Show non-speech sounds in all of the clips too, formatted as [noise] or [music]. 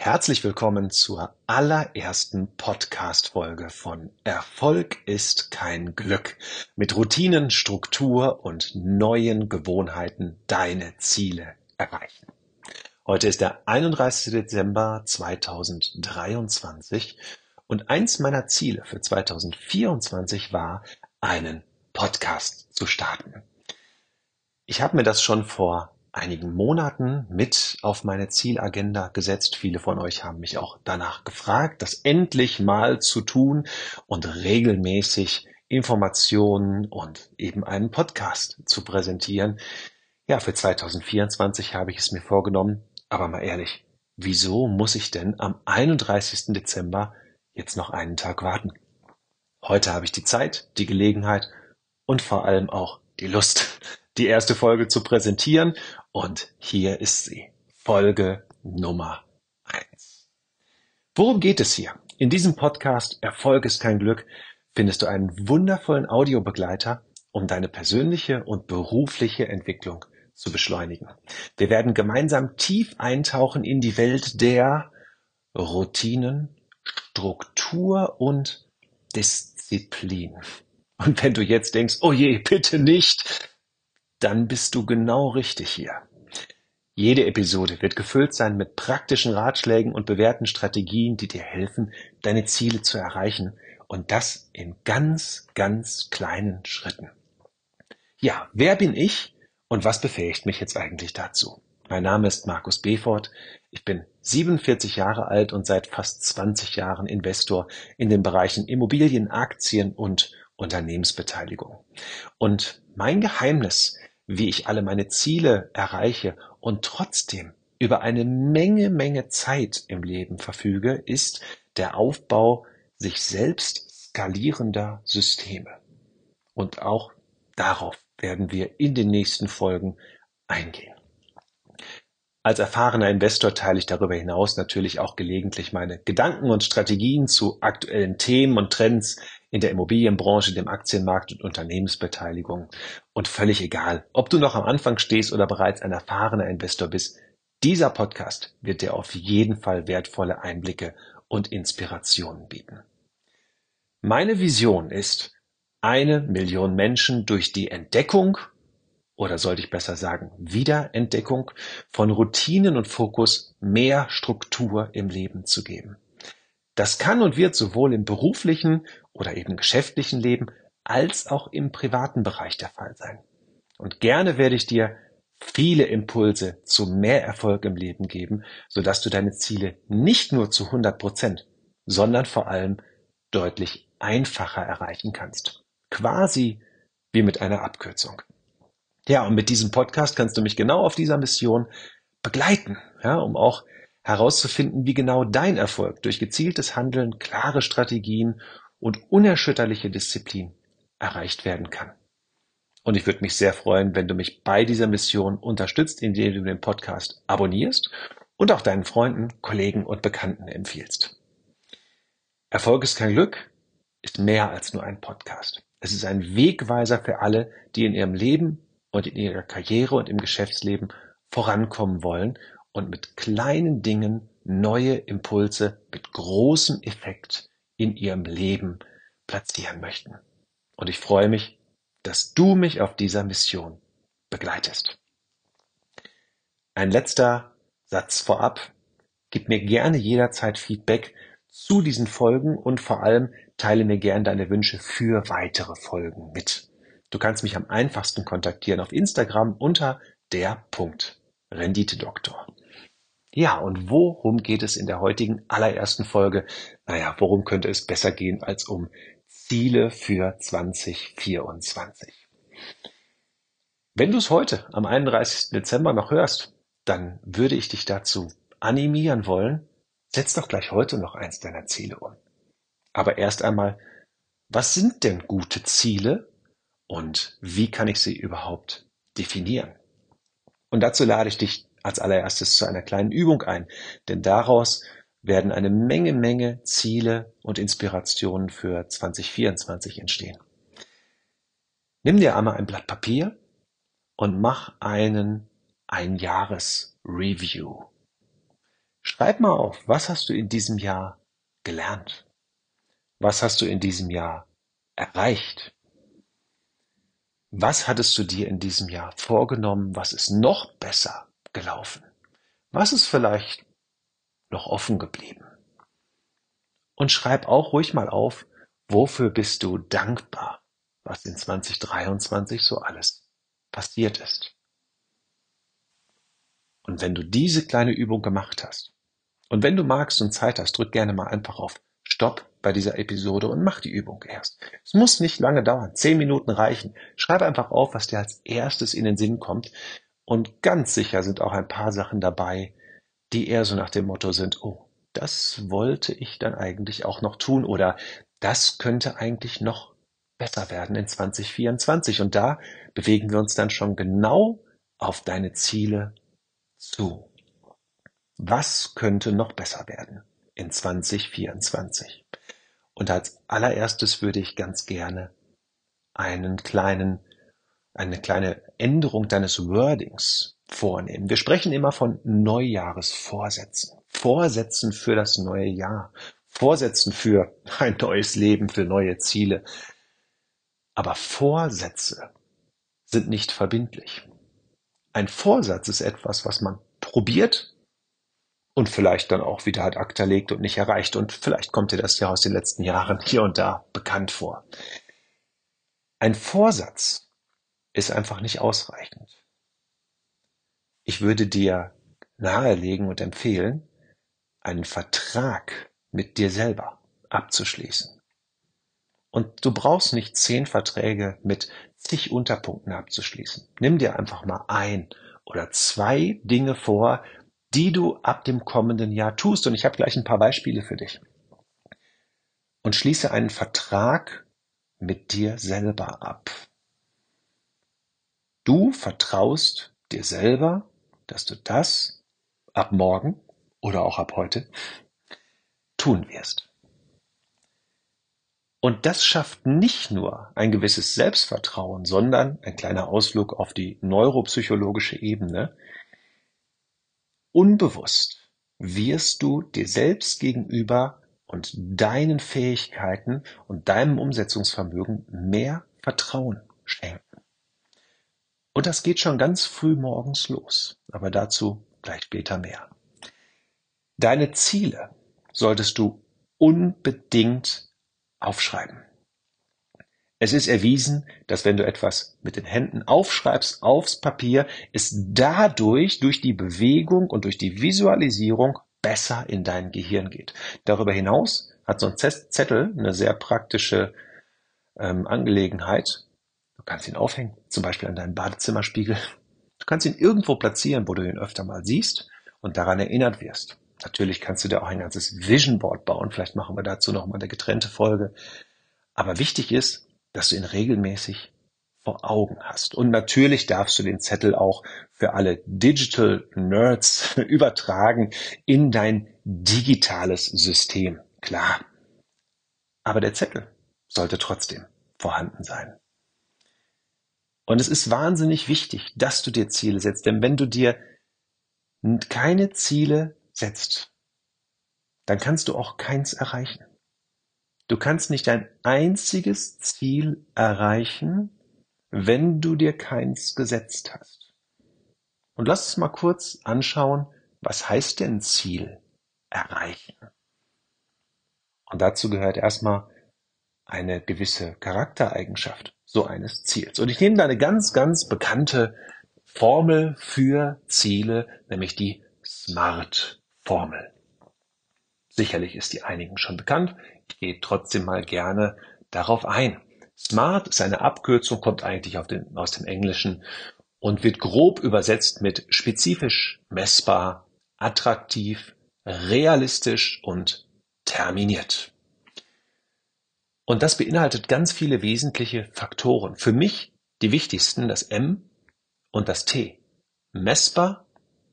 Herzlich willkommen zur allerersten Podcast-Folge von Erfolg ist kein Glück. Mit Routinen, Struktur und neuen Gewohnheiten deine Ziele erreichen. Heute ist der 31. Dezember 2023 und eins meiner Ziele für 2024 war, einen Podcast zu starten. Ich habe mir das schon vor einigen Monaten mit auf meine Zielagenda gesetzt. Viele von euch haben mich auch danach gefragt, das endlich mal zu tun und regelmäßig Informationen und eben einen Podcast zu präsentieren. Ja, für 2024 habe ich es mir vorgenommen, aber mal ehrlich, wieso muss ich denn am 31. Dezember jetzt noch einen Tag warten? Heute habe ich die Zeit, die Gelegenheit und vor allem auch die Lust, die erste Folge zu präsentieren. Und hier ist sie. Folge Nummer eins. Worum geht es hier? In diesem Podcast Erfolg ist kein Glück findest du einen wundervollen Audiobegleiter, um deine persönliche und berufliche Entwicklung zu beschleunigen. Wir werden gemeinsam tief eintauchen in die Welt der Routinen, Struktur und Disziplin. Und wenn du jetzt denkst, oh je, bitte nicht, dann bist du genau richtig hier. Jede Episode wird gefüllt sein mit praktischen Ratschlägen und bewährten Strategien, die dir helfen, deine Ziele zu erreichen und das in ganz, ganz kleinen Schritten. Ja, wer bin ich und was befähigt mich jetzt eigentlich dazu? Mein Name ist Markus Befort. Ich bin 47 Jahre alt und seit fast 20 Jahren Investor in den Bereichen Immobilien, Aktien und Unternehmensbeteiligung. Und mein Geheimnis wie ich alle meine Ziele erreiche und trotzdem über eine Menge, Menge Zeit im Leben verfüge, ist der Aufbau sich selbst skalierender Systeme. Und auch darauf werden wir in den nächsten Folgen eingehen. Als erfahrener Investor teile ich darüber hinaus natürlich auch gelegentlich meine Gedanken und Strategien zu aktuellen Themen und Trends in der Immobilienbranche, dem Aktienmarkt und Unternehmensbeteiligung. Und völlig egal, ob du noch am Anfang stehst oder bereits ein erfahrener Investor bist, dieser Podcast wird dir auf jeden Fall wertvolle Einblicke und Inspirationen bieten. Meine Vision ist, eine Million Menschen durch die Entdeckung oder sollte ich besser sagen Wiederentdeckung von Routinen und Fokus mehr Struktur im Leben zu geben. Das kann und wird sowohl im beruflichen oder eben geschäftlichen Leben als auch im privaten Bereich der Fall sein. Und gerne werde ich dir viele Impulse zu mehr Erfolg im Leben geben, sodass du deine Ziele nicht nur zu 100 Prozent, sondern vor allem deutlich einfacher erreichen kannst. Quasi wie mit einer Abkürzung. Ja, und mit diesem Podcast kannst du mich genau auf dieser Mission begleiten, ja, um auch herauszufinden, wie genau dein Erfolg durch gezieltes Handeln, klare Strategien und unerschütterliche Disziplin erreicht werden kann. Und ich würde mich sehr freuen, wenn du mich bei dieser Mission unterstützt, indem du den Podcast abonnierst und auch deinen Freunden, Kollegen und Bekannten empfiehlst. Erfolg ist kein Glück ist mehr als nur ein Podcast. Es ist ein Wegweiser für alle, die in ihrem Leben und in ihrer Karriere und im Geschäftsleben vorankommen wollen und mit kleinen Dingen neue Impulse mit großem Effekt in ihrem Leben platzieren möchten. Und ich freue mich, dass du mich auf dieser Mission begleitest. Ein letzter Satz vorab. Gib mir gerne jederzeit Feedback zu diesen Folgen und vor allem teile mir gerne deine Wünsche für weitere Folgen mit. Du kannst mich am einfachsten kontaktieren auf Instagram unter der Punkt Renditedoktor. Ja, und worum geht es in der heutigen allerersten Folge? Naja, worum könnte es besser gehen als um Ziele für 2024? Wenn du es heute am 31. Dezember noch hörst, dann würde ich dich dazu animieren wollen, setz doch gleich heute noch eins deiner Ziele um. Aber erst einmal, was sind denn gute Ziele und wie kann ich sie überhaupt definieren? Und dazu lade ich dich als allererstes zu einer kleinen Übung ein, denn daraus werden eine Menge, Menge Ziele und Inspirationen für 2024 entstehen. Nimm dir einmal ein Blatt Papier und mach einen Einjahres-Review. Schreib mal auf, was hast du in diesem Jahr gelernt? Was hast du in diesem Jahr erreicht? Was hattest du dir in diesem Jahr vorgenommen? Was ist noch besser gelaufen? Was ist vielleicht noch offen geblieben? Und schreib auch ruhig mal auf, wofür bist du dankbar, was in 2023 so alles passiert ist. Und wenn du diese kleine Übung gemacht hast, und wenn du magst und Zeit hast, drück gerne mal einfach auf Stopp bei dieser Episode und mach die Übung erst. Es muss nicht lange dauern, zehn Minuten reichen. Schreib einfach auf, was dir als erstes in den Sinn kommt. Und ganz sicher sind auch ein paar Sachen dabei, die eher so nach dem Motto sind, oh, das wollte ich dann eigentlich auch noch tun oder das könnte eigentlich noch besser werden in 2024. Und da bewegen wir uns dann schon genau auf deine Ziele zu. Was könnte noch besser werden in 2024? Und als allererstes würde ich ganz gerne einen kleinen, eine kleine Änderung deines Wordings vornehmen. Wir sprechen immer von Neujahresvorsätzen. Vorsätzen für das neue Jahr. Vorsätzen für ein neues Leben, für neue Ziele. Aber Vorsätze sind nicht verbindlich. Ein Vorsatz ist etwas, was man probiert und vielleicht dann auch wieder ad acta legt und nicht erreicht. Und vielleicht kommt dir das ja aus den letzten Jahren hier und da bekannt vor. Ein Vorsatz ist einfach nicht ausreichend. Ich würde dir nahelegen und empfehlen, einen Vertrag mit dir selber abzuschließen. Und du brauchst nicht zehn Verträge mit zig Unterpunkten abzuschließen. Nimm dir einfach mal ein oder zwei Dinge vor, die du ab dem kommenden Jahr tust. Und ich habe gleich ein paar Beispiele für dich. Und schließe einen Vertrag mit dir selber ab. Du vertraust dir selber, dass du das ab morgen oder auch ab heute tun wirst. Und das schafft nicht nur ein gewisses Selbstvertrauen, sondern ein kleiner Ausflug auf die neuropsychologische Ebene, Unbewusst wirst du dir selbst gegenüber und deinen Fähigkeiten und deinem Umsetzungsvermögen mehr Vertrauen schenken. Und das geht schon ganz früh morgens los, aber dazu gleich später mehr. Deine Ziele solltest du unbedingt aufschreiben. Es ist erwiesen, dass wenn du etwas mit den Händen aufschreibst aufs Papier, es dadurch durch die Bewegung und durch die Visualisierung besser in dein Gehirn geht. Darüber hinaus hat so ein Zettel eine sehr praktische ähm, Angelegenheit. Du kannst ihn aufhängen, zum Beispiel an deinem Badezimmerspiegel. Du kannst ihn irgendwo platzieren, wo du ihn öfter mal siehst und daran erinnert wirst. Natürlich kannst du dir auch ein ganzes Vision Board bauen. Vielleicht machen wir dazu noch mal eine getrennte Folge. Aber wichtig ist, dass du ihn regelmäßig vor Augen hast. Und natürlich darfst du den Zettel auch für alle Digital Nerds [laughs] übertragen in dein digitales System. Klar. Aber der Zettel sollte trotzdem vorhanden sein. Und es ist wahnsinnig wichtig, dass du dir Ziele setzt, denn wenn du dir keine Ziele setzt, dann kannst du auch keins erreichen. Du kannst nicht ein einziges Ziel erreichen, wenn du dir keins gesetzt hast. Und lass uns mal kurz anschauen, was heißt denn Ziel erreichen? Und dazu gehört erstmal eine gewisse Charaktereigenschaft so eines Ziels. Und ich nehme da eine ganz, ganz bekannte Formel für Ziele, nämlich die SMART-Formel. Sicherlich ist die einigen schon bekannt. Ich gehe trotzdem mal gerne darauf ein. Smart ist eine Abkürzung, kommt eigentlich den, aus dem Englischen und wird grob übersetzt mit spezifisch, messbar, attraktiv, realistisch und terminiert. Und das beinhaltet ganz viele wesentliche Faktoren. Für mich die wichtigsten, das M und das T. Messbar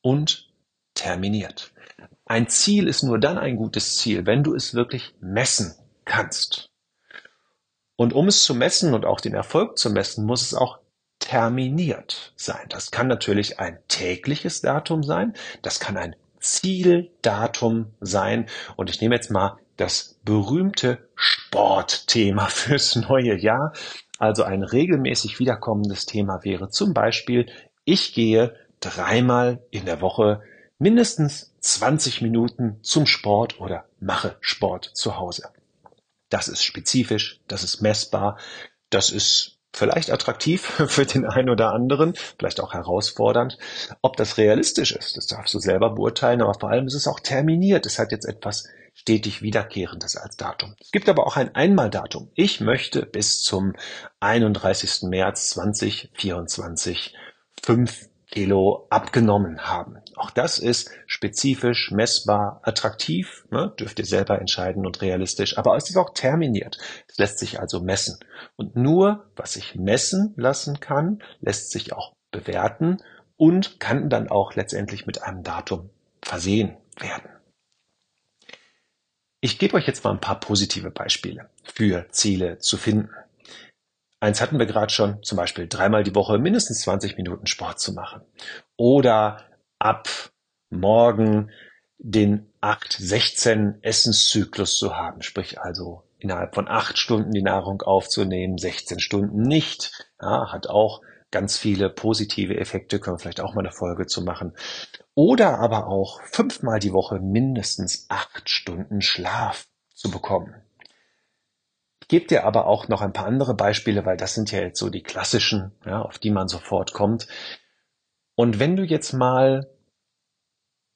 und terminiert. Ein Ziel ist nur dann ein gutes Ziel, wenn du es wirklich messen kannst. Und um es zu messen und auch den Erfolg zu messen, muss es auch terminiert sein. Das kann natürlich ein tägliches Datum sein, das kann ein Zieldatum sein. Und ich nehme jetzt mal das berühmte Sportthema fürs neue Jahr. Also ein regelmäßig wiederkommendes Thema wäre zum Beispiel, ich gehe dreimal in der Woche mindestens 20 Minuten zum Sport oder mache Sport zu Hause. Das ist spezifisch, das ist messbar, das ist vielleicht attraktiv [laughs] für den einen oder anderen, vielleicht auch herausfordernd. Ob das realistisch ist, das darfst du selber beurteilen, aber vor allem ist es auch terminiert. Es hat jetzt etwas stetig Wiederkehrendes als Datum. Es gibt aber auch ein Einmaldatum. Ich möchte bis zum 31. März 2024 fünf Kilo abgenommen haben. Auch das ist spezifisch, messbar, attraktiv, ne? dürft ihr selber entscheiden und realistisch, aber es ist auch terminiert. Es lässt sich also messen. Und nur, was sich messen lassen kann, lässt sich auch bewerten und kann dann auch letztendlich mit einem Datum versehen werden. Ich gebe euch jetzt mal ein paar positive Beispiele für Ziele zu finden. Eins hatten wir gerade schon, zum Beispiel dreimal die Woche mindestens 20 Minuten Sport zu machen. Oder ab morgen den 8-16 Essenszyklus zu haben, sprich also innerhalb von acht Stunden die Nahrung aufzunehmen, 16 Stunden nicht. Ja, hat auch ganz viele positive Effekte, können wir vielleicht auch mal eine Folge zu machen. Oder aber auch fünfmal die Woche mindestens acht Stunden Schlaf zu bekommen. Ich gebe dir aber auch noch ein paar andere Beispiele, weil das sind ja jetzt so die klassischen, ja, auf die man sofort kommt. Und wenn du jetzt mal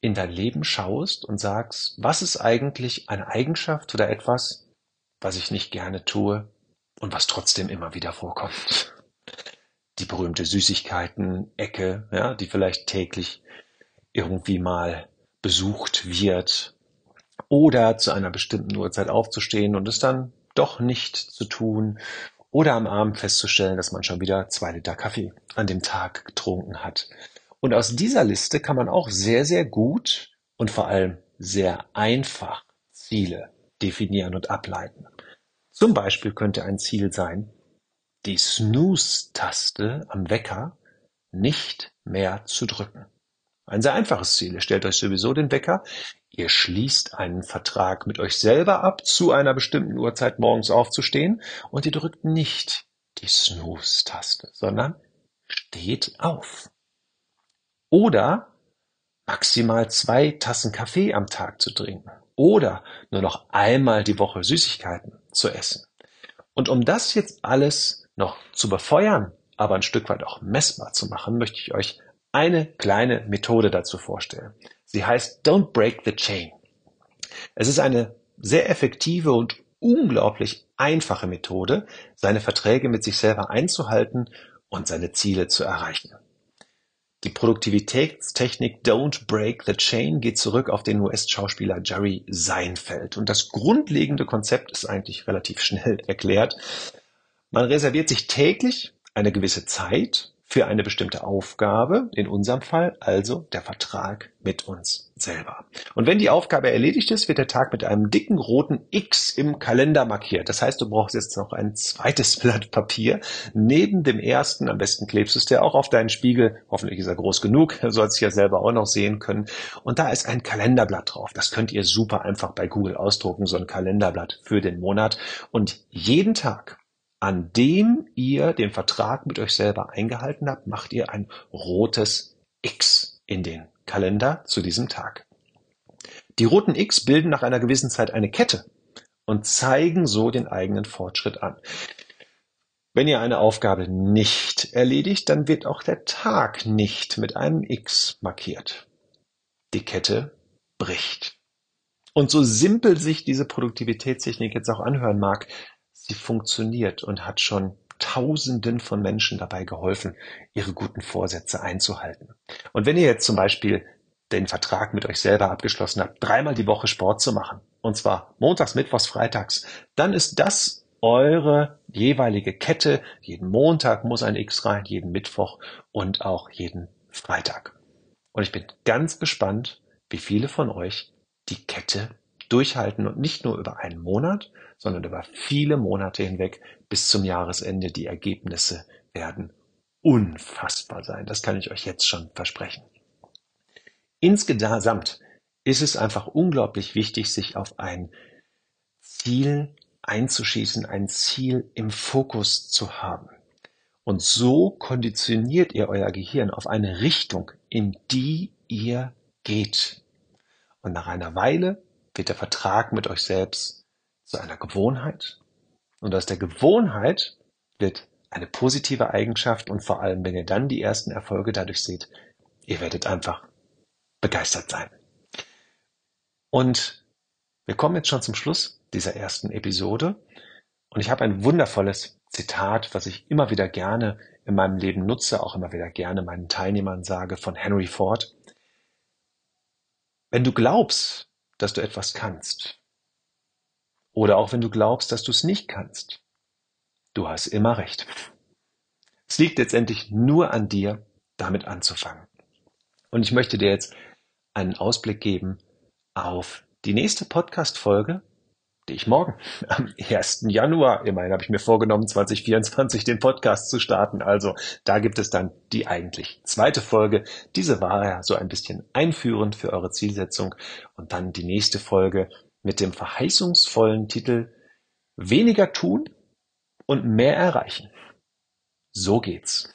in dein Leben schaust und sagst, was ist eigentlich eine Eigenschaft oder etwas, was ich nicht gerne tue und was trotzdem immer wieder vorkommt. Die berühmte Süßigkeiten-Ecke, ja, die vielleicht täglich irgendwie mal besucht wird oder zu einer bestimmten Uhrzeit aufzustehen und es dann doch nicht zu tun oder am Abend festzustellen, dass man schon wieder zwei Liter Kaffee an dem Tag getrunken hat. Und aus dieser Liste kann man auch sehr, sehr gut und vor allem sehr einfach Ziele definieren und ableiten. Zum Beispiel könnte ein Ziel sein, die Snooze-Taste am Wecker nicht mehr zu drücken. Ein sehr einfaches Ziel. Ihr stellt euch sowieso den Wecker. Ihr schließt einen Vertrag mit euch selber ab, zu einer bestimmten Uhrzeit morgens aufzustehen und ihr drückt nicht die Snooze-Taste, sondern steht auf. Oder maximal zwei Tassen Kaffee am Tag zu trinken. Oder nur noch einmal die Woche Süßigkeiten zu essen. Und um das jetzt alles noch zu befeuern, aber ein Stück weit auch messbar zu machen, möchte ich euch eine kleine Methode dazu vorstellen. Sie heißt Don't Break the Chain. Es ist eine sehr effektive und unglaublich einfache Methode, seine Verträge mit sich selber einzuhalten und seine Ziele zu erreichen. Die Produktivitätstechnik Don't Break the Chain geht zurück auf den US-Schauspieler Jerry Seinfeld. Und das grundlegende Konzept ist eigentlich relativ schnell erklärt. Man reserviert sich täglich eine gewisse Zeit für eine bestimmte Aufgabe, in unserem Fall also der Vertrag mit uns selber. Und wenn die Aufgabe erledigt ist, wird der Tag mit einem dicken roten X im Kalender markiert. Das heißt, du brauchst jetzt noch ein zweites [laughs] Blatt Papier. Neben dem ersten, am besten klebst du es dir auch auf deinen Spiegel. Hoffentlich ist er groß genug, [laughs] sollst du ja selber auch noch sehen können. Und da ist ein Kalenderblatt drauf. Das könnt ihr super einfach bei Google ausdrucken, so ein Kalenderblatt für den Monat. Und jeden Tag an dem ihr den Vertrag mit euch selber eingehalten habt, macht ihr ein rotes X in den Kalender zu diesem Tag. Die roten X bilden nach einer gewissen Zeit eine Kette und zeigen so den eigenen Fortschritt an. Wenn ihr eine Aufgabe nicht erledigt, dann wird auch der Tag nicht mit einem X markiert. Die Kette bricht. Und so simpel sich diese Produktivitätstechnik jetzt auch anhören mag, Sie funktioniert und hat schon Tausenden von Menschen dabei geholfen, ihre guten Vorsätze einzuhalten. Und wenn ihr jetzt zum Beispiel den Vertrag mit euch selber abgeschlossen habt, dreimal die Woche Sport zu machen, und zwar montags, mittwochs, freitags, dann ist das eure jeweilige Kette. Jeden Montag muss ein X rein, jeden Mittwoch und auch jeden Freitag. Und ich bin ganz gespannt, wie viele von euch die Kette durchhalten und nicht nur über einen Monat, sondern über viele Monate hinweg bis zum Jahresende. Die Ergebnisse werden unfassbar sein. Das kann ich euch jetzt schon versprechen. Insgesamt ist es einfach unglaublich wichtig, sich auf ein Ziel einzuschießen, ein Ziel im Fokus zu haben. Und so konditioniert ihr euer Gehirn auf eine Richtung, in die ihr geht. Und nach einer Weile wird der Vertrag mit euch selbst zu einer Gewohnheit. Und aus der Gewohnheit wird eine positive Eigenschaft und vor allem, wenn ihr dann die ersten Erfolge dadurch seht, ihr werdet einfach begeistert sein. Und wir kommen jetzt schon zum Schluss dieser ersten Episode. Und ich habe ein wundervolles Zitat, was ich immer wieder gerne in meinem Leben nutze, auch immer wieder gerne meinen Teilnehmern sage, von Henry Ford. Wenn du glaubst, dass du etwas kannst, oder auch wenn du glaubst, dass du es nicht kannst, du hast immer recht. Es liegt letztendlich nur an dir, damit anzufangen. Und ich möchte dir jetzt einen Ausblick geben auf die nächste Podcast-Folge, die ich morgen [laughs] am 1. Januar, immerhin habe ich mir vorgenommen, 2024 den Podcast zu starten. Also da gibt es dann die eigentlich zweite Folge. Diese war ja so ein bisschen einführend für eure Zielsetzung. Und dann die nächste Folge mit dem verheißungsvollen Titel Weniger tun und mehr erreichen. So geht's.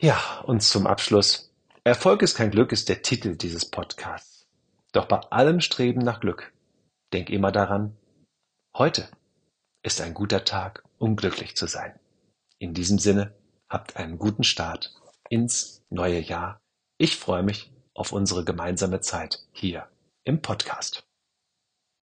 Ja, und zum Abschluss. Erfolg ist kein Glück ist der Titel dieses Podcasts. Doch bei allem Streben nach Glück Denk immer daran, heute ist ein guter Tag, um glücklich zu sein. In diesem Sinne, habt einen guten Start ins neue Jahr. Ich freue mich auf unsere gemeinsame Zeit hier im Podcast.